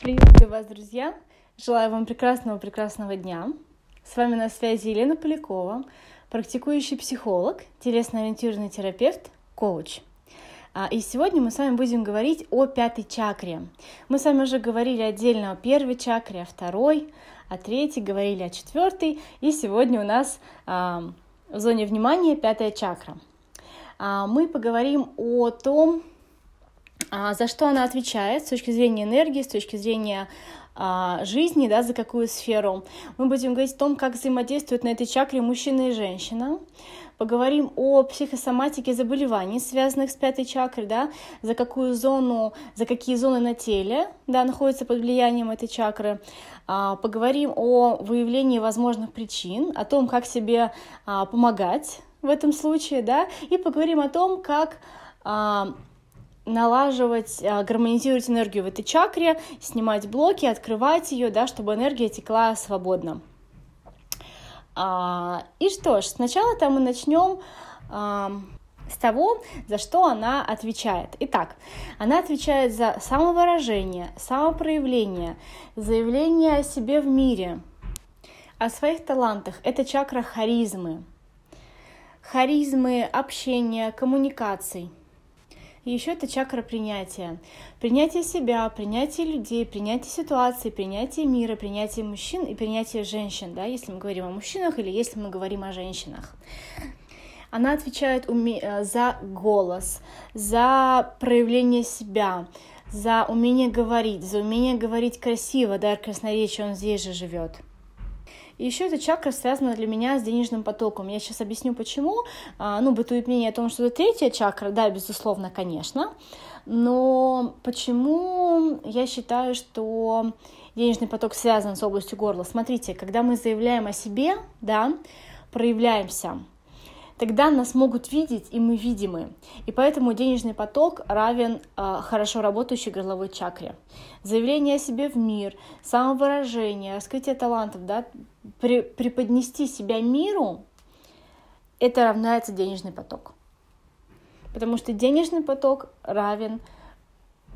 Приветствую вас, друзья! Желаю вам прекрасного-прекрасного дня. С вами на связи Елена Полякова, практикующий психолог, телесно-ориентированный терапевт, коуч. А, и сегодня мы с вами будем говорить о пятой чакре. Мы с вами уже говорили отдельно о первой чакре, о второй, о третьей, говорили о четвертой. И сегодня у нас а, в зоне внимания пятая чакра. А, мы поговорим о том, за что она отвечает с точки зрения энергии, с точки зрения а, жизни, да, за какую сферу. Мы будем говорить о том, как взаимодействуют на этой чакре мужчина и женщина. Поговорим о психосоматике заболеваний, связанных с пятой чакрой, да, за какую зону, за какие зоны на теле, да, находятся под влиянием этой чакры. А, поговорим о выявлении возможных причин, о том, как себе помогать в этом случае, да, и поговорим о том, как налаживать, а, гармонизировать энергию в этой чакре, снимать блоки, открывать ее, да, чтобы энергия текла свободно. А, и что ж, сначала-то мы начнем а, с того, за что она отвечает. Итак, она отвечает за самовыражение, самопроявление, заявление о себе в мире, о своих талантах. Это чакра харизмы. Харизмы, общения, коммуникаций – и еще это чакра принятия. Принятие себя, принятие людей, принятие ситуации, принятие мира, принятие мужчин и принятие женщин, да, если мы говорим о мужчинах или если мы говорим о женщинах. Она отвечает э, за голос, за проявление себя, за умение говорить, за умение говорить красиво, дар красноречия, он здесь же живет. И еще эта чакра связана для меня с денежным потоком. Я сейчас объясню, почему. А, ну, бытует мнение о том, что это третья чакра, да, безусловно, конечно. Но почему я считаю, что денежный поток связан с областью горла? Смотрите, когда мы заявляем о себе, да, проявляемся, тогда нас могут видеть, и мы видимы. И поэтому денежный поток равен э, хорошо работающей горловой чакре. Заявление о себе в мир, самовыражение, раскрытие талантов, да, при, преподнести себя миру, это равняется денежный поток. Потому что денежный поток равен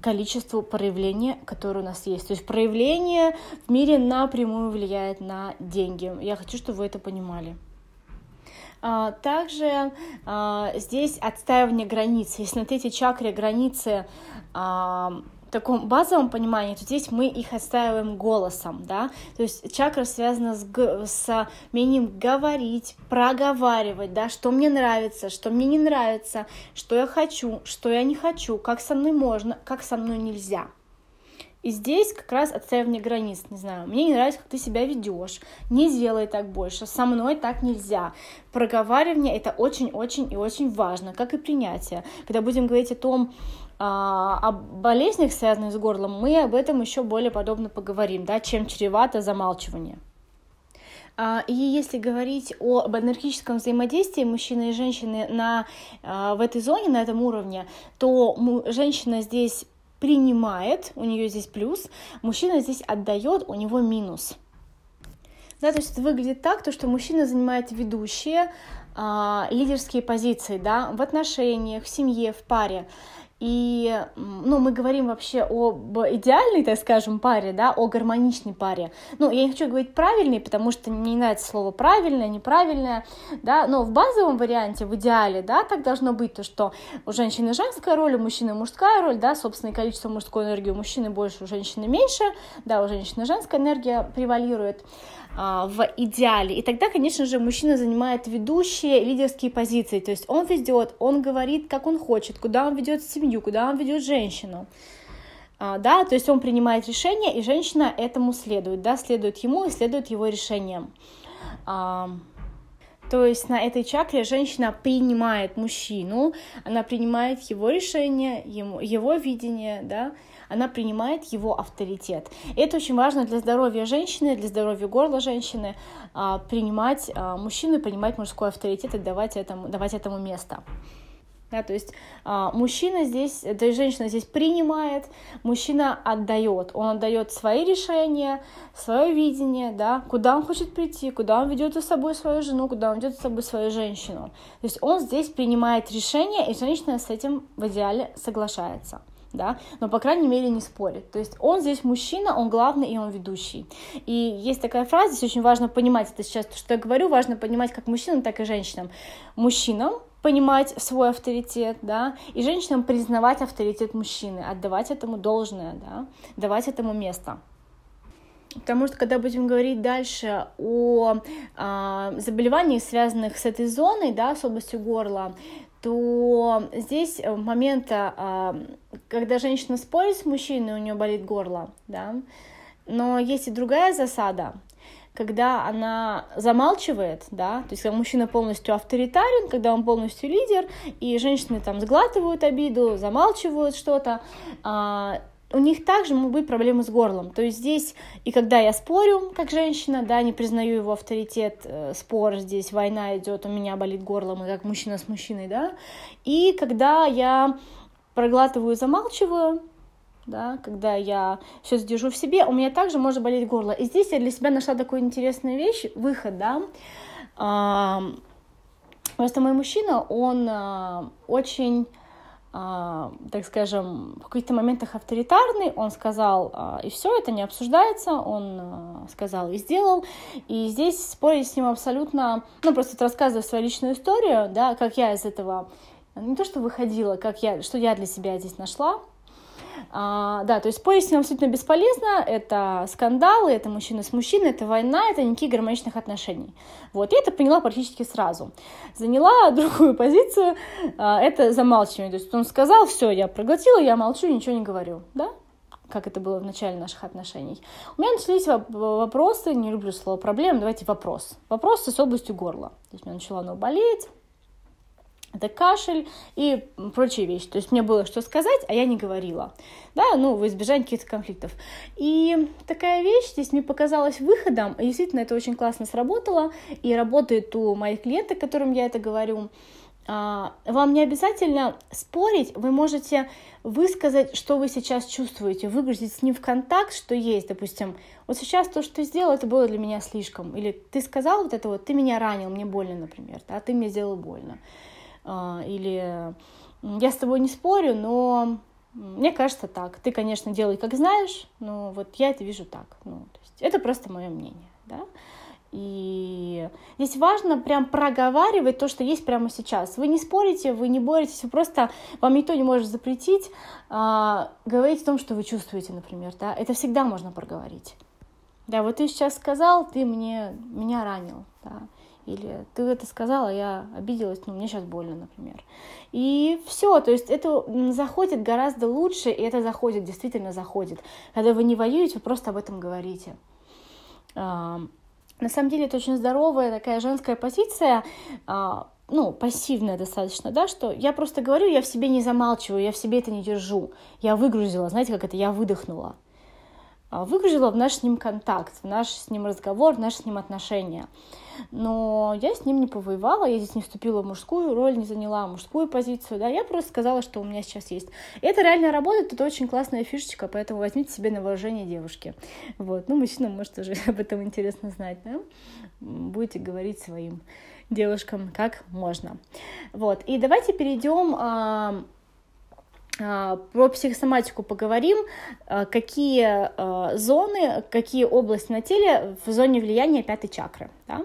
количеству проявления, которое у нас есть. То есть проявление в мире напрямую влияет на деньги. Я хочу, чтобы вы это понимали. А, также а, здесь отстаивание границ. Если на третьей чакре границы а, таком базовом понимании, то здесь мы их отстаиваем голосом, да, то есть чакра связана с, с умением говорить, проговаривать, да, что мне нравится, что мне не нравится, что я хочу, что я не хочу, как со мной можно, как со мной нельзя. И здесь как раз отстаивание границ, не знаю, мне не нравится, как ты себя ведешь, не делай так больше, со мной так нельзя. Проговаривание это очень-очень и очень важно, как и принятие. Когда будем говорить о том, а, о болезнях, связанных с горлом, мы об этом еще более подробно поговорим, да, чем чревато замалчивание. А, и если говорить об энергетическом взаимодействии мужчины и женщины на, а, в этой зоне, на этом уровне, то женщина здесь принимает, у нее здесь плюс, мужчина здесь отдает, у него минус. Да, то есть это выглядит так, то, что мужчина занимает ведущие, э, лидерские позиции да, в отношениях, в семье, в паре. И ну, мы говорим вообще об идеальной, так скажем, паре, да, о гармоничной паре. Ну, я не хочу говорить правильный, потому что мне не нравится слово правильное, неправильное, да, но в базовом варианте, в идеале, да, так должно быть, то, что у женщины женская роль, у мужчины мужская роль, да, собственное количество мужской энергии у мужчины больше, у женщины меньше, да, у женщины женская энергия превалирует. А, в идеале. И тогда, конечно же, мужчина занимает ведущие лидерские позиции. То есть он ведет, он говорит, как он хочет, куда он ведет семью, куда он ведет женщину. А, да, то есть он принимает решение, и женщина этому следует, да, следует ему и следует его решениям. То есть на этой чакре женщина принимает мужчину, она принимает его решение, ему, его видение, да, она принимает его авторитет. И это очень важно для здоровья женщины, для здоровья горла женщины, а, принимать а, мужчину, принимать мужской авторитет и давать этому, давать этому место. Да, то есть а, мужчина здесь, то есть женщина здесь принимает, мужчина отдает, он отдает свои решения, свое видение, да, куда он хочет прийти, куда он ведет за собой свою жену, куда он ведет за собой свою женщину. То есть он здесь принимает решение, и женщина с этим в идеале соглашается да, но, по крайней мере, не спорит. То есть он здесь мужчина, он главный и он ведущий. И есть такая фраза, здесь очень важно понимать это сейчас, то, что я говорю, важно понимать как мужчинам, так и женщинам. Мужчинам понимать свой авторитет, да, и женщинам признавать авторитет мужчины, отдавать этому должное, да, давать этому место. Потому что когда будем говорить дальше о э, заболеваниях, связанных с этой зоной, да, с областью горла, то здесь момент, э, когда женщина спорит с мужчиной, у нее болит горло, да, но есть и другая засада, когда она замалчивает, да, то есть когда мужчина полностью авторитарен, когда он полностью лидер, и женщины там сглатывают обиду, замалчивают что-то, а, у них также могут быть проблемы с горлом. То есть здесь, и когда я спорю, как женщина, да, не признаю его авторитет, э, спор здесь, война идет, у меня болит горло, мы как мужчина с мужчиной, да, и когда я проглатываю, замалчиваю, да, когда я все сдержу в себе, у меня также может болеть горло. И здесь я для себя нашла такую интересную вещь, выход, да, а, просто мой мужчина, он а, очень а, так скажем, в каких-то моментах авторитарный, он сказал, а, и все, это не обсуждается, он а, сказал и сделал, и здесь спорить с ним абсолютно, ну, просто рассказывая свою личную историю, да, как я из этого, не то, что выходила, как я, что я для себя здесь нашла, а, да, то есть с ним абсолютно бесполезно, это скандалы, это мужчина с мужчиной, это война, это никаких гармоничных отношений. Вот, я это поняла практически сразу. Заняла другую позицию, а, это замалчивание, то есть он сказал, все, я проглотила, я молчу, ничего не говорю, да, как это было в начале наших отношений. У меня начались вопросы, не люблю слово проблем, давайте вопрос. Вопросы с областью горла. То есть у меня начало оно болеть, это кашель и прочие вещи. То есть мне было что сказать, а я не говорила. Да, ну, в избежание каких-то конфликтов. И такая вещь здесь мне показалась выходом, и действительно это очень классно сработало, и работает у моих клиентов, которым я это говорю. А, вам не обязательно спорить, вы можете высказать, что вы сейчас чувствуете, выгрузить с ним в контакт, что есть, допустим, вот сейчас то, что ты сделал, это было для меня слишком, или ты сказал вот это вот, ты меня ранил, мне больно, например, да, ты мне сделал больно. А, или я с тобой не спорю, но мне кажется так. Ты, конечно, делай как знаешь, но вот я это вижу так. Ну, то есть это просто мое мнение, да. И здесь важно прям проговаривать то, что есть прямо сейчас. Вы не спорите, вы не боретесь, вы просто, вам никто не может запретить а, говорить о том, что вы чувствуете, например, да. Это всегда можно проговорить. Да, вот ты сейчас сказал, ты мне, меня ранил, да. Или ты это сказала, я обиделась, но мне сейчас больно, например. И все, то есть это заходит гораздо лучше, и это заходит, действительно заходит. Когда вы не воюете, вы просто об этом говорите. На самом деле это очень здоровая такая женская позиция, а, ну, пассивная достаточно, да, что я просто говорю, я в себе не замалчиваю, я в себе это не держу. Я выгрузила, знаете, как это, я выдохнула. А, выгрузила в наш с ним контакт, в наш с ним разговор, в наши с ним отношения но я с ним не повоевала, я здесь не вступила в мужскую роль, не заняла мужскую позицию, да, я просто сказала, что у меня сейчас есть. И это реально работает, это очень классная фишечка, поэтому возьмите себе на вооружение девушки. Вот, ну, мужчина может уже об этом интересно знать, да, будете говорить своим девушкам как можно. Вот, и давайте перейдем а, про психосоматику поговорим, а, какие а, зоны, какие области на теле в зоне влияния пятой чакры. Да?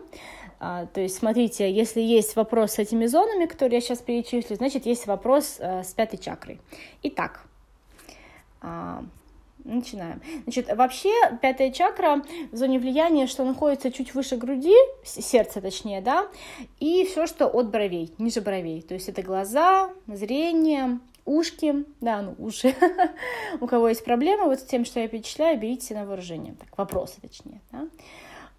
То есть, смотрите, если есть вопрос с этими зонами, которые я сейчас перечислю, значит, есть вопрос с пятой чакрой. Итак, начинаем. Значит, вообще пятая чакра в зоне влияния, что находится чуть выше груди, сердца точнее, да, и все, что от бровей, ниже бровей. То есть это глаза, зрение, ушки, да, ну уши. У кого есть проблемы вот с тем, что я перечисляю, берите на вооружение. Так, вопросы точнее, да.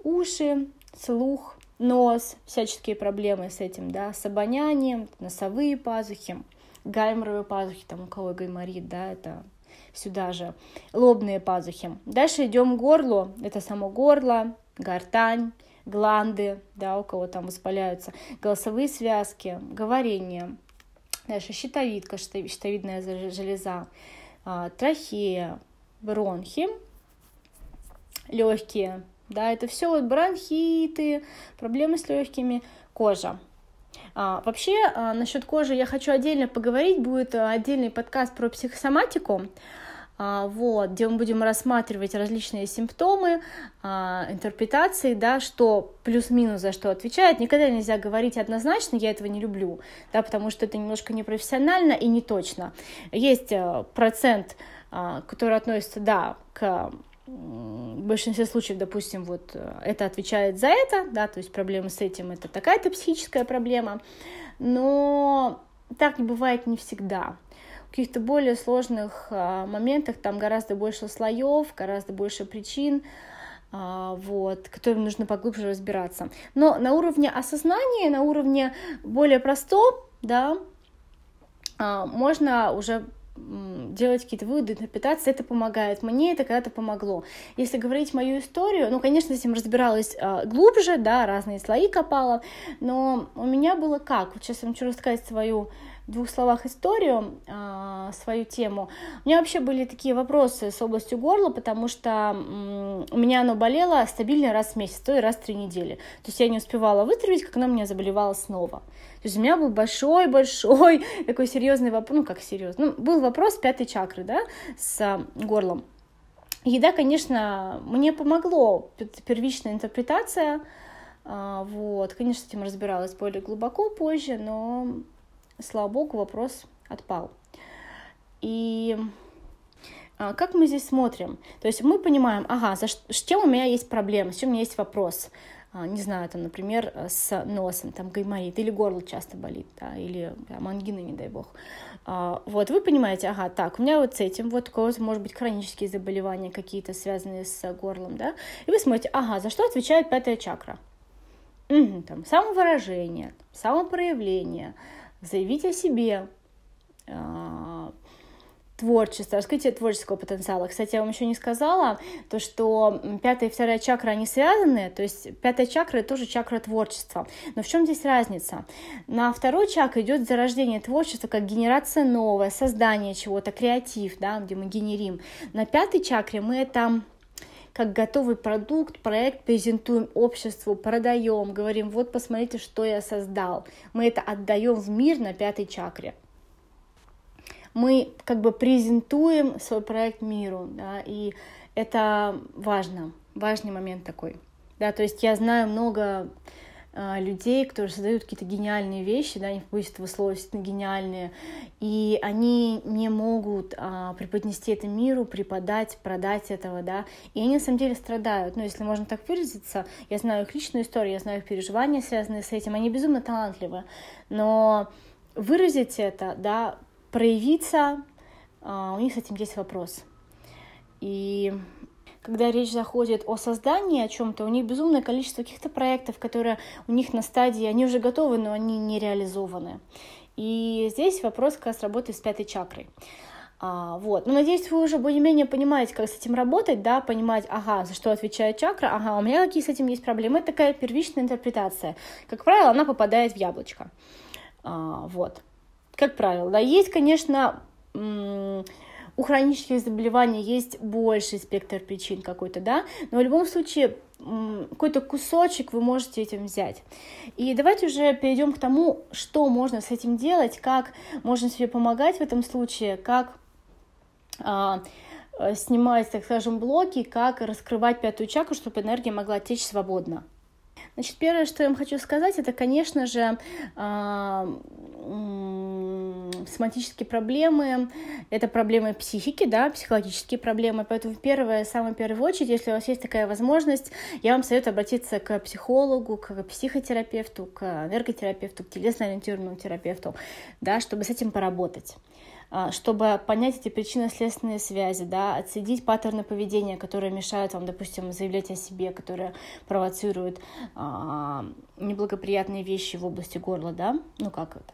Уши, слух, нос, всяческие проблемы с этим, да, с обонянием, носовые пазухи, гайморовые пазухи, там у кого гайморит, да, это сюда же, лобные пазухи. Дальше идем к горлу, это само горло, гортань, гланды, да, у кого там воспаляются, голосовые связки, говорение, Дальше щитовидка, щитовидная железа, а, трахея, бронхи, легкие, да, это все вот бронхиты, проблемы с легкими, кожа. А, вообще, а, насчет кожи я хочу отдельно поговорить, будет отдельный подкаст про психосоматику, вот, где мы будем рассматривать различные симптомы, а, интерпретации, да, что плюс-минус за что отвечает. Никогда нельзя говорить однозначно, я этого не люблю, да, потому что это немножко непрофессионально и не точно. Есть э, процент, а, который относится, да, к в большинстве случаев, допустим, вот э, это отвечает за это, да, то есть проблемы с этим это такая-то психическая проблема, но так не бывает не всегда каких-то более сложных а, моментах там гораздо больше слоев, гораздо больше причин, а, вот, которым нужно поглубже разбираться. Но на уровне осознания, на уровне более простом, да, а, можно уже делать какие-то выводы, интерпретации, это помогает. Мне это когда-то помогло. Если говорить мою историю, ну, конечно, с этим разбиралась э, глубже, да, разные слои копала, но у меня было как? Вот сейчас я вам хочу рассказать свою двух словах историю, э, свою тему. У меня вообще были такие вопросы с областью горла, потому что у меня оно болело стабильно раз в месяц, то и раз в три недели. То есть я не успевала вытравить, как оно меня заболевало снова. То есть у меня был большой-большой такой серьезный вопрос, ну как серьезный, ну, был вопрос пятой чакры, да, с горлом. Еда, конечно, мне помогло, первичная интерпретация, а, вот, конечно, с этим разбиралась более глубоко позже, но слава богу, вопрос отпал. И а, как мы здесь смотрим? То есть мы понимаем, ага, за с чем у меня есть проблема, с чем у меня есть вопрос. А, не знаю, там, например, с носом, там, гайморит, или горло часто болит, да, или там, ангина, не дай бог. А, вот, вы понимаете, ага, так, у меня вот с этим, вот у кого-то, может быть, хронические заболевания какие-то, связанные с горлом, да, и вы смотрите, ага, за что отвечает пятая чакра? Угу, там, самовыражение, самопроявление, заявить о себе, а, творчество, раскрытие творческого потенциала. Кстати, я вам еще не сказала, то, что пятая и вторая чакра, они связаны, то есть пятая чакра — тоже чакра творчества. Но в чем здесь разница? На второй чакре идет зарождение творчества, как генерация новая, создание чего-то, креатив, да, где мы генерим. На пятой чакре мы это как готовый продукт, проект презентуем обществу, продаем, говорим, вот посмотрите, что я создал. Мы это отдаем в мир на пятой чакре. Мы как бы презентуем свой проект миру, да, и это важно, важный момент такой. Да, то есть я знаю много людей, которые создают какие-то гениальные вещи, да, не побоюсь этого слова, действительно гениальные, и они не могут а, преподнести это миру, преподать, продать этого, да, и они на самом деле страдают, ну, если можно так выразиться, я знаю их личную историю, я знаю их переживания, связанные с этим, они безумно талантливы, но выразить это, да, проявиться, а, у них с этим есть вопрос. И когда речь заходит о создании о чем-то, у них безумное количество каких-то проектов, которые у них на стадии, они уже готовы, но они не реализованы. И здесь вопрос как раз работы с пятой чакрой. А, вот. Но надеюсь, вы уже более-менее понимаете, как с этим работать, да, понимать, ага, за что отвечает чакра, ага, у меня какие с этим есть проблемы. Это такая первичная интерпретация. Как правило, она попадает в яблочко. А, вот. Как правило, да. Есть, конечно, у хронических заболеваний есть больший спектр причин какой-то, да, но в любом случае какой-то кусочек вы можете этим взять. И давайте уже перейдем к тому, что можно с этим делать, как можно себе помогать в этом случае, как а, снимать, так скажем, блоки, как раскрывать пятую чакру, чтобы энергия могла течь свободно. Значит, первое, что я вам хочу сказать, это, конечно же, а, соматические проблемы, это проблемы психики, да, психологические проблемы, поэтому первое, самую первую очередь, если у вас есть такая возможность, я вам советую обратиться к психологу, к психотерапевту, к энерготерапевту, к телесно-ориентированному терапевту, да, чтобы с этим поработать. А, чтобы понять эти причинно-следственные связи, да, отследить паттерны поведения, которые мешают вам, допустим, заявлять о себе, которые провоцируют а, неблагоприятные вещи в области горла, да, ну как это,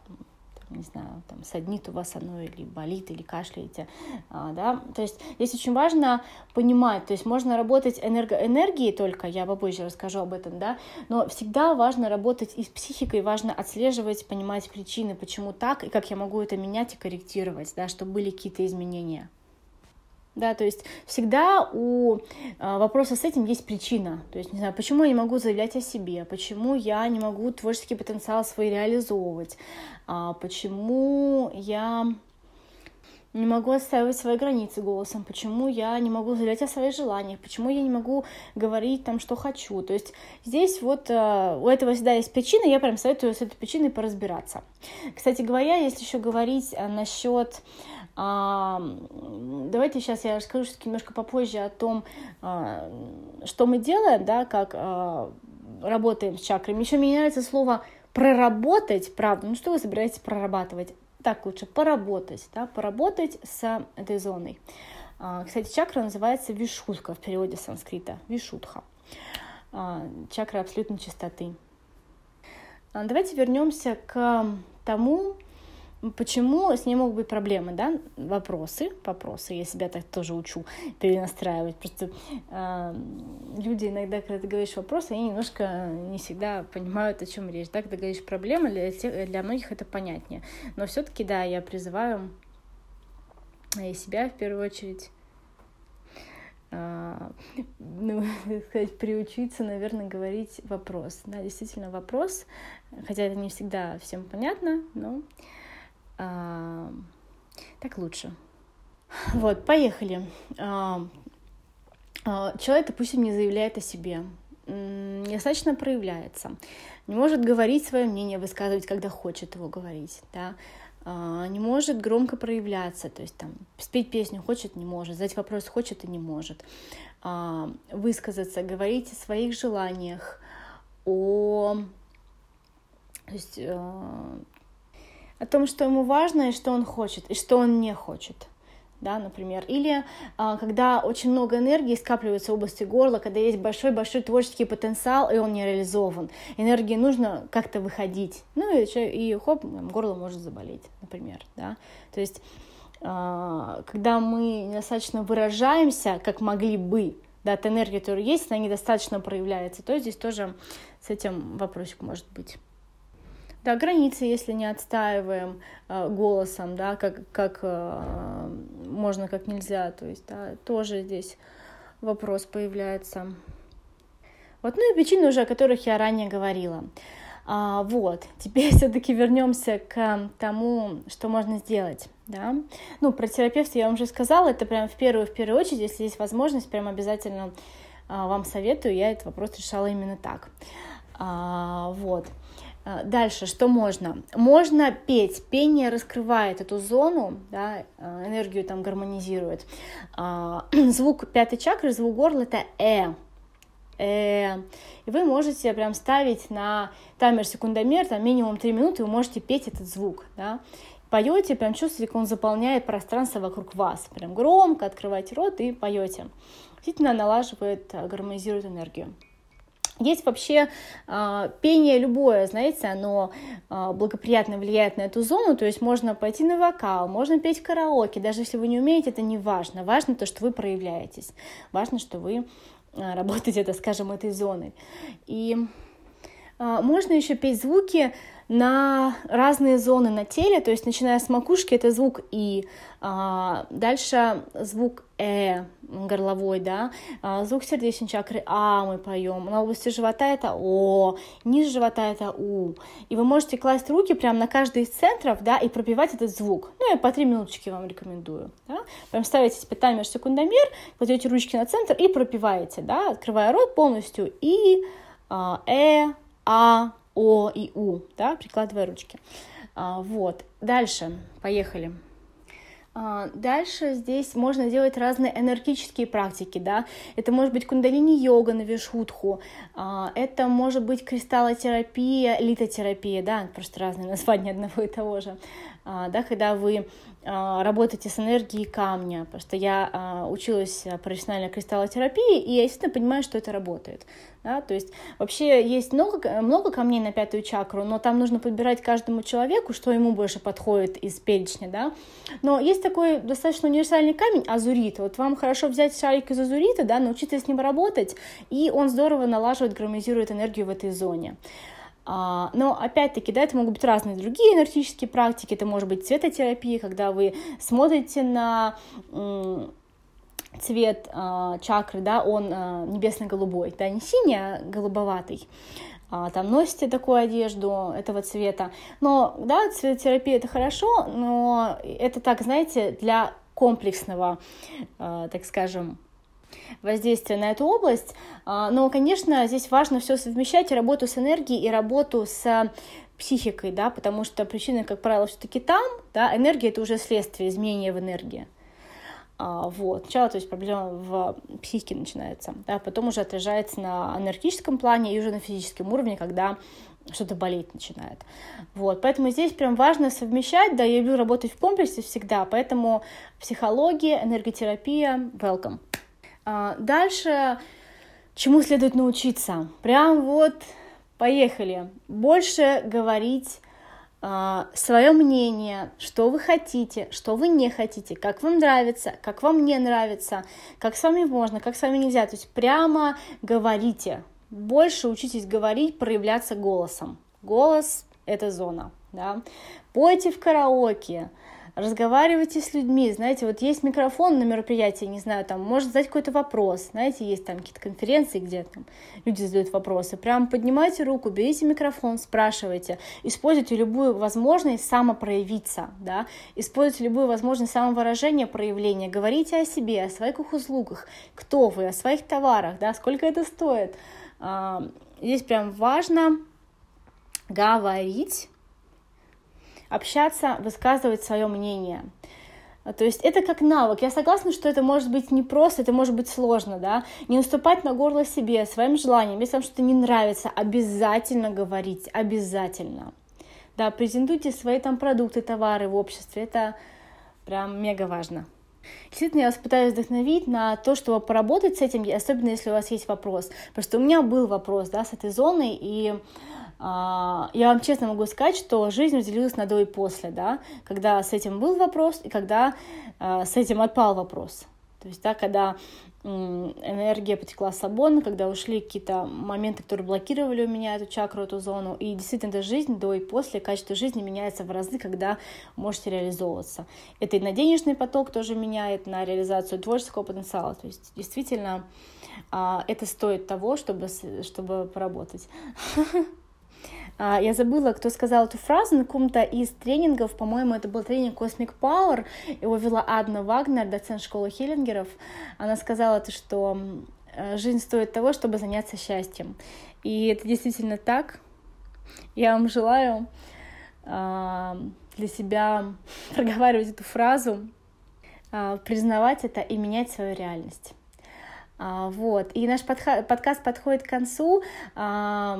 не знаю, там, саднит у вас оно или болит, или кашляете, а, да, то есть здесь очень важно понимать, то есть можно работать энерго энергией только, я попозже расскажу об этом, да, но всегда важно работать и с психикой, важно отслеживать, понимать причины, почему так, и как я могу это менять и корректировать, да, чтобы были какие-то изменения. Да, то есть всегда у а, вопроса с этим есть причина, то есть, не знаю, почему я не могу заявлять о себе, почему я не могу творческий потенциал свой реализовывать, а, почему я не могу отстаивать свои границы голосом, почему я не могу заявлять о своих желаниях, почему я не могу говорить там, что хочу. То есть здесь вот э, у этого всегда есть причина, я прям советую с этой причиной поразбираться. Кстати говоря, если еще говорить насчет давайте сейчас я расскажу немножко попозже о том, а, что мы делаем, да, как а, работаем с чакрами. Еще мне нравится слово проработать, правда. Ну что вы собираетесь прорабатывать? Так лучше поработать, да, поработать с этой зоной. Кстати, чакра называется вишутка в переводе санскрита. Вишутха. Чакра абсолютной чистоты. Давайте вернемся к тому, Почему с ней могут быть проблемы, да? Вопросы, вопросы. Я себя так тоже учу перенастраивать. Просто э, люди иногда, когда ты говоришь вопросы, они немножко не всегда понимают, о чем речь. Да? Когда говоришь проблемы, для, тех, для многих это понятнее. Но все-таки, да, я призываю и себя в первую очередь а, ну, сказать, приучиться, наверное, говорить вопрос. Да, действительно вопрос, хотя это не всегда всем понятно, но а, так лучше. Вот, поехали. А, а, человек, допустим, не заявляет о себе, недостаточно проявляется, не может говорить свое мнение, высказывать, когда хочет его говорить, да, не может громко проявляться, то есть там спеть песню хочет, не может, задать вопрос хочет и не может, высказаться, говорить о своих желаниях, о то есть о том, что ему важно и что он хочет, и что он не хочет. Да, например. Или а, когда очень много энергии скапливается в области горла, когда есть большой-большой творческий потенциал, и он не реализован. Энергии нужно как-то выходить. Ну и, и хоп, горло может заболеть, например. Да? То есть а, когда мы недостаточно выражаемся, как могли бы, да, та энергия, которая есть, она недостаточно проявляется, то здесь тоже с этим вопросик может быть. Да, границы, если не отстаиваем э, голосом, да, как, как э, можно, как нельзя, то есть, да, тоже здесь вопрос появляется. Вот, ну и причины уже, о которых я ранее говорила. А, вот, теперь все-таки вернемся к тому, что можно сделать. Да? Ну, про терапевта я вам уже сказала, это прям в первую, в первую очередь, если есть возможность, прям обязательно а, вам советую, я этот вопрос решала именно так. А, вот. А, дальше, что можно? Можно петь. Пение раскрывает эту зону, да, а, энергию там гармонизирует. А, звук пятой чакры, звук горла это э. э. И вы можете прям ставить на таймер секундомер, там минимум 3 минуты, вы можете петь этот звук, да. Поете, прям чувствуете, как он заполняет пространство вокруг вас. Прям громко открывайте рот и поете. Действительно налаживает, гармонизирует энергию. Есть вообще э, пение любое, знаете, оно э, благоприятно влияет на эту зону, то есть можно пойти на вокал, можно петь караоке, даже если вы не умеете, это не важно. Важно то, что вы проявляетесь, важно, что вы э, работаете, это, скажем, этой зоной. И э, можно еще петь звуки на разные зоны на теле, то есть начиная с макушки это звук И, а, дальше звук Э, горловой, да, а, звук сердечной чакры А мы поем, на области живота это О, ниже живота это У. И вы можете класть руки прямо на каждый из центров, да, и пропивать этот звук. Ну, я по три минуточки вам рекомендую, да. Прям ставите себе таймер секундомер, кладете ручки на центр и пропиваете, да, открывая рот полностью И, а, Э, А, О и У, да, прикладывая ручки. А, вот, дальше, поехали. А, дальше здесь можно делать разные энергетические практики, да, это может быть кундалини-йога на вишхутху, а, это может быть кристаллотерапия, литотерапия, да, просто разные названия одного и того же, да, когда вы работаете с энергией камня, потому что я а, училась профессиональной кристаллотерапии, и я естественно понимаю, что это работает. Да? То есть вообще есть много, много камней на пятую чакру, но там нужно подбирать каждому человеку, что ему больше подходит из перечня. Да? Но есть такой достаточно универсальный камень, азурит. Вот вам хорошо взять шарик из азурита, да, научиться с ним работать, и он здорово налаживает, гармонизирует энергию в этой зоне. А, но опять-таки, да, это могут быть разные другие энергетические практики, это может быть цветотерапия, когда вы смотрите на цвет э, чакры, да, он э, небесно-голубой, да, не синий, а голубоватый. А, там носите такую одежду этого цвета. Но, да, цветотерапия это хорошо, но это так, знаете, для комплексного, так скажем, воздействия на эту область. А, но, конечно, здесь важно все совмещать, работу с энергией, и работу с психикой, да, потому что причина, как правило, все-таки там, да, энергия это уже следствие изменения в энергии. А, вот. Сначала, то есть проблема в психике начинается, да, потом уже отражается на энергетическом плане и уже на физическом уровне, когда что-то болеть начинает. Вот, поэтому здесь прям важно совмещать, да, я люблю работать в комплексе всегда, поэтому психология, энерготерапия, welcome. А, дальше, чему следует научиться? Прям вот поехали. Больше говорить а, свое мнение, что вы хотите, что вы не хотите, как вам нравится, как вам не нравится, как с вами можно, как с вами нельзя. То есть прямо говорите. Больше учитесь говорить, проявляться голосом. Голос — это зона. Да? Пойте в караоке, разговаривайте с людьми, знаете, вот есть микрофон на мероприятии, не знаю, там, может задать какой-то вопрос, знаете, есть там какие-то конференции, где там люди задают вопросы, прям поднимайте руку, берите микрофон, спрашивайте, используйте любую возможность самопроявиться, да, используйте любую возможность самовыражения, проявления, говорите о себе, о своих услугах, кто вы, о своих товарах, да, сколько это стоит. А, здесь прям важно говорить, общаться, высказывать свое мнение. То есть это как навык. Я согласна, что это может быть непросто, это может быть сложно, да. Не наступать на горло себе, своим желанием. Если вам что-то не нравится, обязательно говорить, обязательно. Да, презентуйте свои там продукты, товары в обществе. Это прям мега важно. Действительно, я вас пытаюсь вдохновить на то, чтобы поработать с этим, особенно если у вас есть вопрос. Потому что у меня был вопрос, да, с этой зоной, и я вам честно могу сказать, что жизнь разделилась на до и после, да, когда с этим был вопрос и когда а, с этим отпал вопрос. То есть, да, когда энергия потекла свободно, когда ушли какие-то моменты, которые блокировали у меня эту чакру, эту зону. И действительно, эта жизнь до и после, качество жизни меняется в разы, когда можете реализовываться. Это и на денежный поток тоже меняет, на реализацию творческого потенциала. То есть, действительно, а, это стоит того, чтобы, чтобы поработать. А, я забыла, кто сказал эту фразу на каком-то из тренингов, по-моему, это был тренинг Cosmic Power, его вела Адна Вагнер, доцент школы Хиллингеров. Она сказала то, что э, жизнь стоит того, чтобы заняться счастьем. И это действительно так. Я вам желаю а, для себя проговаривать эту фразу, а, признавать это и менять свою реальность. А, вот. И наш подкаст подходит к концу. А,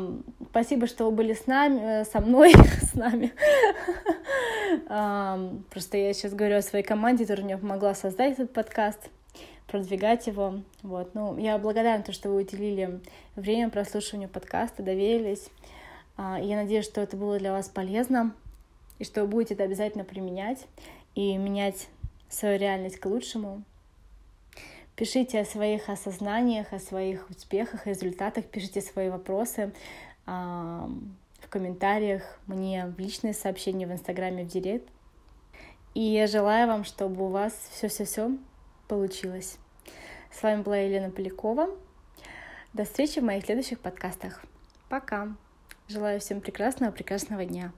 спасибо, что вы были с нами, э, со мной, с нами. а, просто я сейчас говорю о своей команде, которая мне помогла создать этот подкаст, продвигать его. Вот. Ну, я благодарна, то, что вы уделили время прослушиванию подкаста, доверились. Я надеюсь, что это было для вас полезно, и что вы будете это обязательно применять и менять свою реальность к лучшему. Пишите о своих осознаниях, о своих успехах, результатах, пишите свои вопросы а, в комментариях мне в личные сообщения в Инстаграме, в Директ. И я желаю вам, чтобы у вас все-все-все получилось. С вами была Елена Полякова. До встречи в моих следующих подкастах. Пока. Желаю всем прекрасного, прекрасного дня.